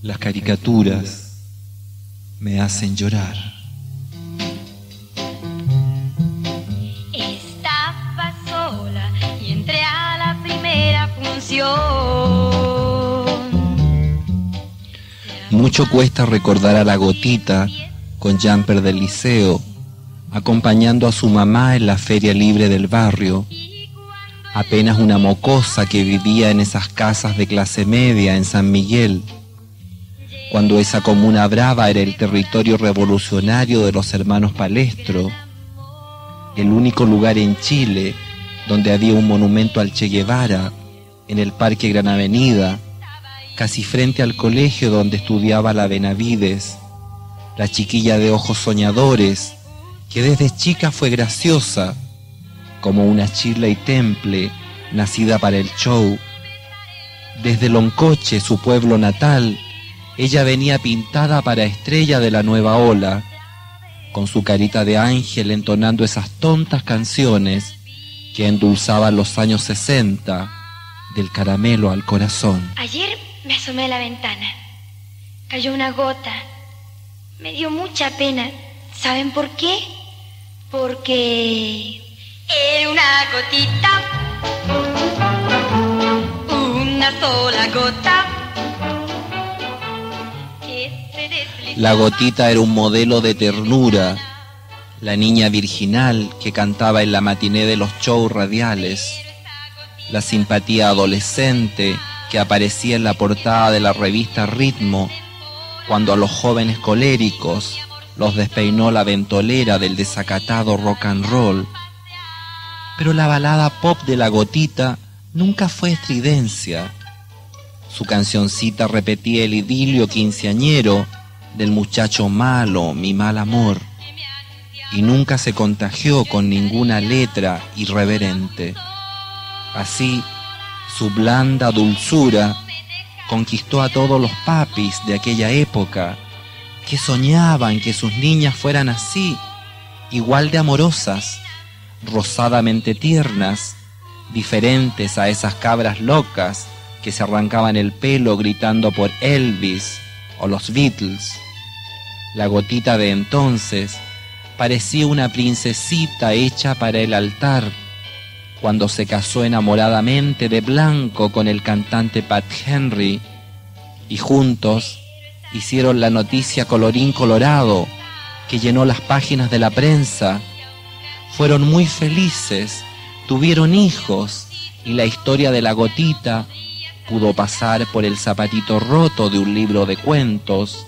Las caricaturas me hacen llorar. Estaba sola y entré a la primera función. Mucho cuesta recordar a la gotita con jumper del liceo, acompañando a su mamá en la feria libre del barrio. Apenas una mocosa que vivía en esas casas de clase media en San Miguel cuando esa comuna brava era el territorio revolucionario de los hermanos Palestro, el único lugar en Chile donde había un monumento al Che Guevara, en el Parque Gran Avenida, casi frente al colegio donde estudiaba la Benavides, la chiquilla de ojos soñadores, que desde chica fue graciosa, como una chirla y temple nacida para el show. Desde Loncoche, su pueblo natal, ella venía pintada para estrella de la nueva ola, con su carita de ángel entonando esas tontas canciones que endulzaban los años 60 del caramelo al corazón. Ayer me asomé a la ventana. Cayó una gota. Me dio mucha pena. ¿Saben por qué? Porque era una gotita. Una sola gota La gotita era un modelo de ternura, la niña virginal que cantaba en la matiné de los shows radiales, la simpatía adolescente que aparecía en la portada de la revista Ritmo, cuando a los jóvenes coléricos los despeinó la ventolera del desacatado rock and roll. Pero la balada pop de la gotita nunca fue estridencia. Su cancioncita repetía el idilio quinceañero del muchacho malo, mi mal amor, y nunca se contagió con ninguna letra irreverente. Así, su blanda dulzura conquistó a todos los papis de aquella época que soñaban que sus niñas fueran así, igual de amorosas, rosadamente tiernas, diferentes a esas cabras locas que se arrancaban el pelo gritando por Elvis o los Beatles. La gotita de entonces parecía una princesita hecha para el altar cuando se casó enamoradamente de blanco con el cantante Pat Henry y juntos hicieron la noticia colorín colorado que llenó las páginas de la prensa. Fueron muy felices, tuvieron hijos y la historia de la gotita pudo pasar por el zapatito roto de un libro de cuentos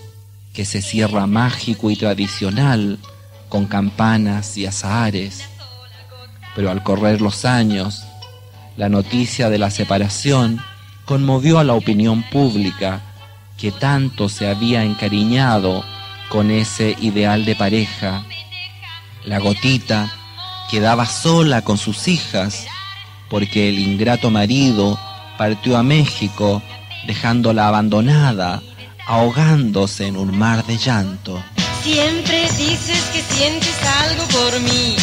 que se cierra mágico y tradicional con campanas y azahares. Pero al correr los años, la noticia de la separación conmovió a la opinión pública que tanto se había encariñado con ese ideal de pareja. La gotita quedaba sola con sus hijas porque el ingrato marido partió a México dejándola abandonada ahogándose en un mar de llanto. Siempre dices que sientes algo por mí.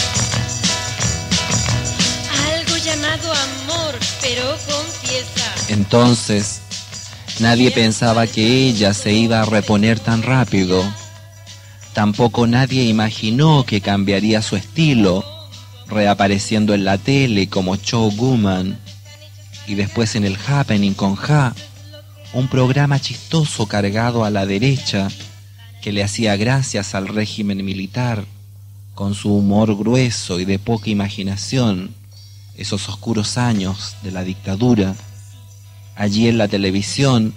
Algo llamado amor, pero confiesa. Entonces, nadie pensaba que ella se iba a reponer tan rápido. Tampoco nadie imaginó que cambiaría su estilo, reapareciendo en la tele como Joe Guman y después en el Happening con Ja un programa chistoso cargado a la derecha que le hacía gracias al régimen militar, con su humor grueso y de poca imaginación, esos oscuros años de la dictadura. Allí en la televisión,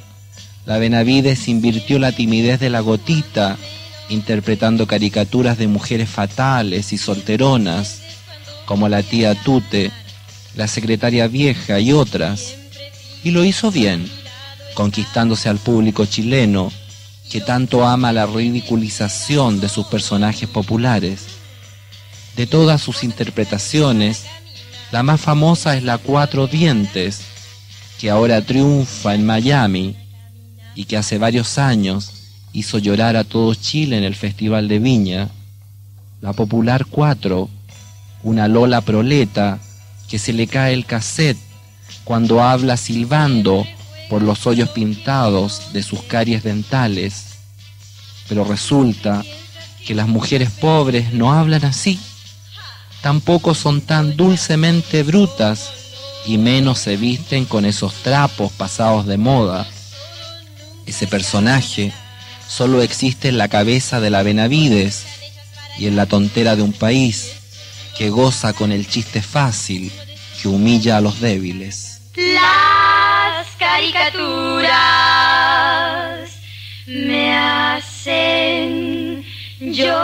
la Benavides invirtió la timidez de la gotita, interpretando caricaturas de mujeres fatales y solteronas, como la tía Tute, la secretaria vieja y otras, y lo hizo bien conquistándose al público chileno que tanto ama la ridiculización de sus personajes populares. De todas sus interpretaciones, la más famosa es la Cuatro Dientes, que ahora triunfa en Miami y que hace varios años hizo llorar a todo Chile en el Festival de Viña. La popular Cuatro, una Lola proleta que se le cae el cassette cuando habla silbando por los hoyos pintados de sus caries dentales, pero resulta que las mujeres pobres no hablan así, tampoco son tan dulcemente brutas y menos se visten con esos trapos pasados de moda. Ese personaje solo existe en la cabeza de la Benavides y en la tontera de un país que goza con el chiste fácil que humilla a los débiles. Caricaturas me hacen llorar.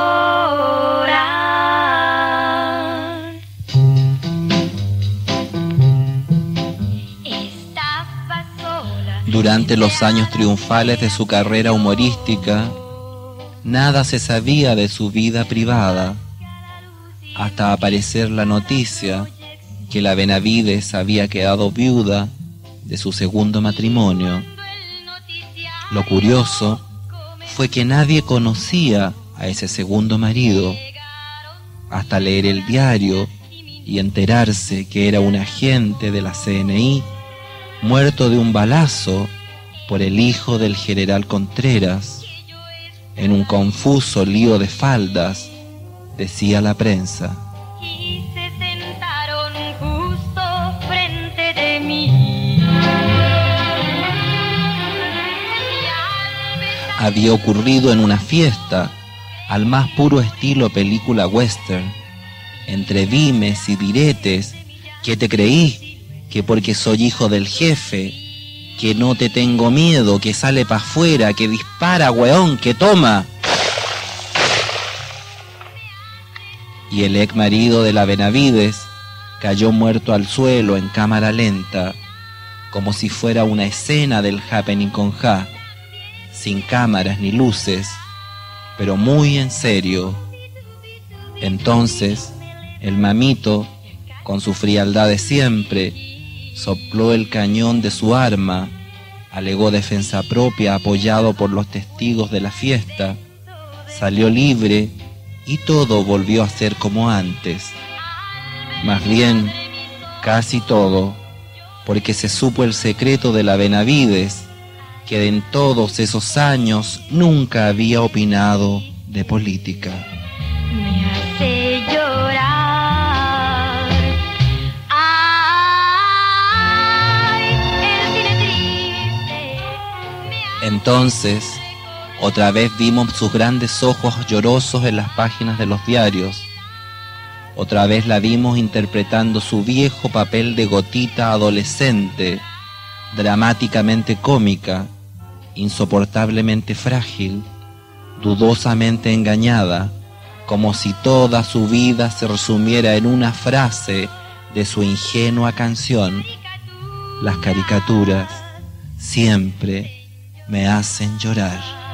Durante los años triunfales de su carrera humorística, nada se sabía de su vida privada, hasta aparecer la noticia que la Benavides había quedado viuda de su segundo matrimonio. Lo curioso fue que nadie conocía a ese segundo marido hasta leer el diario y enterarse que era un agente de la CNI muerto de un balazo por el hijo del general Contreras en un confuso lío de faldas, decía la prensa. Había ocurrido en una fiesta, al más puro estilo película western, entre dimes y diretes, que te creí, que porque soy hijo del jefe, que no te tengo miedo, que sale para afuera, que dispara, weón, que toma. Y el ex marido de la Benavides cayó muerto al suelo en cámara lenta, como si fuera una escena del happening con Ja, sin cámaras ni luces, pero muy en serio. Entonces, el mamito, con su frialdad de siempre, sopló el cañón de su arma, alegó defensa propia apoyado por los testigos de la fiesta, salió libre y todo volvió a ser como antes. Más bien, casi todo, porque se supo el secreto de la Benavides, que en todos esos años nunca había opinado de política. Me hace llorar. Ay, el cine triste. me hace Entonces, otra vez vimos sus grandes ojos llorosos en las páginas de los diarios. Otra vez la vimos interpretando su viejo papel de gotita adolescente, dramáticamente cómica, insoportablemente frágil, dudosamente engañada, como si toda su vida se resumiera en una frase de su ingenua canción. Las caricaturas siempre me hacen llorar.